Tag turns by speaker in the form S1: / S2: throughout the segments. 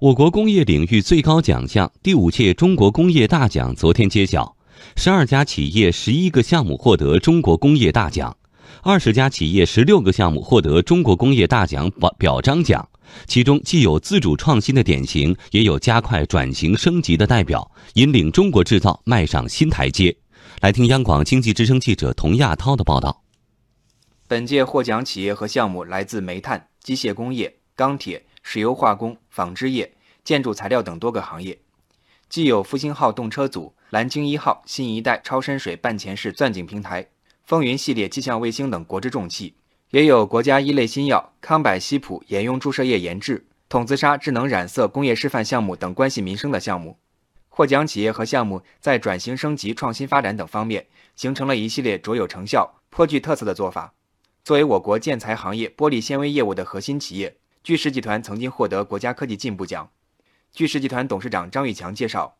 S1: 我国工业领域最高奖项第五届中国工业大奖昨天揭晓，十二家企业十一个项目获得中国工业大奖，二十家企业十六个项目获得中国工业大奖表表彰奖。其中既有自主创新的典型，也有加快转型升级的代表，引领中国制造迈上新台阶。来听央广经济之声记者童亚涛的报道。
S2: 本届获奖企业和项目来自煤炭、机械工业、钢铁、石油化工、纺织业、建筑材料等多个行业，既有复兴号动车组、蓝鲸一号新一代超深水半潜式钻井平台、风云系列气象卫星等国之重器，也有国家一类新药康柏西普沿用注射液研制、筒子砂智能染色工业示范项目等关系民生的项目。获奖企业和项目在转型升级、创新发展等方面，形成了一系列卓有成效、颇具特色的做法。作为我国建材行业玻璃纤维业务的核心企业，巨石集团曾经获得国家科技进步奖。巨石集团董事长张玉强介绍，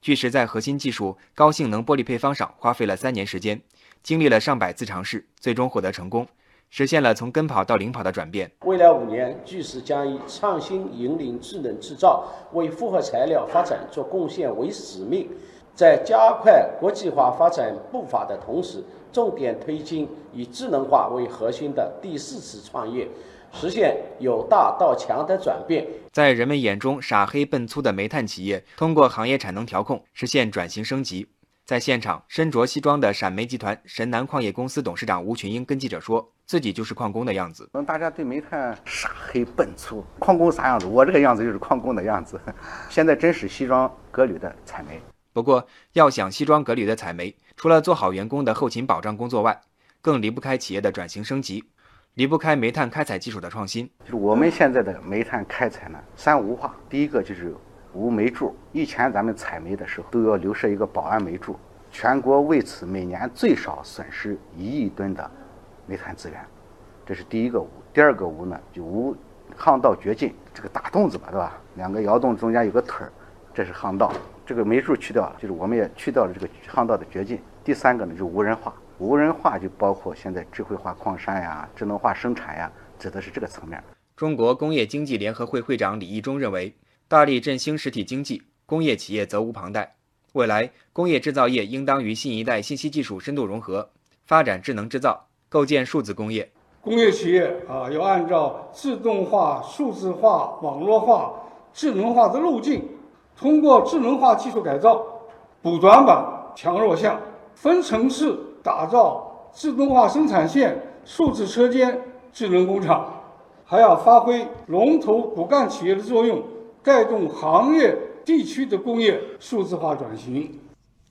S2: 巨石在核心技术高性能玻璃配方上花费了三年时间，经历了上百次尝试，最终获得成功，实现了从跟跑到领跑的转变。
S3: 未来五年，巨石将以创新引领智能制造，为复合材料发展做贡献为使命。在加快国际化发展步伐的同时，重点推进以智能化为核心的第四次创业，实现由大到强的转变。
S2: 在人们眼中傻黑笨粗的煤炭企业，通过行业产能调控实现转型升级。在现场，身着西装的陕煤集团神南矿业公司董事长吴群英跟记者说：“自己就是矿工的样子。”
S4: 大家对煤炭傻黑笨粗，矿工啥样子？我这个样子就是矿工的样子。现在真是西装革履的采煤。
S2: 不过，要想西装革履的采煤，除了做好员工的后勤保障工作外，更离不开企业的转型升级，离不开煤炭开采技术的创新。
S4: 就是我们现在的煤炭开采呢，三无化。第一个就是无煤柱。以前咱们采煤的时候都要留设一个保安煤柱，全国为此每年最少损失一亿吨的煤炭资源，这是第一个无。第二个无呢，就无巷道掘进，这个大洞子吧，对吧？两个窑洞中间有个腿儿，这是巷道。这个煤柱去掉了，就是我们也去掉了这个巷道的掘进。第三个呢，就无人化。无人化就包括现在智慧化矿山呀、智能化生产呀，指的是这个层面。
S2: 中国工业经济联合会会长李义忠认为，大力振兴实体经济，工业企业责无旁贷。未来，工业制造业应当与新一代信息技术深度融合，发展智能制造，构建数字工业。
S5: 工业企业啊，要按照自动化、数字化、网络化、智能化的路径。通过智能化技术改造，补短板、强弱项，分层次打造自动化生产线、数字车间、智能工厂，还要发挥龙头骨干企业的作用，带动行业地区的工业数字化转型。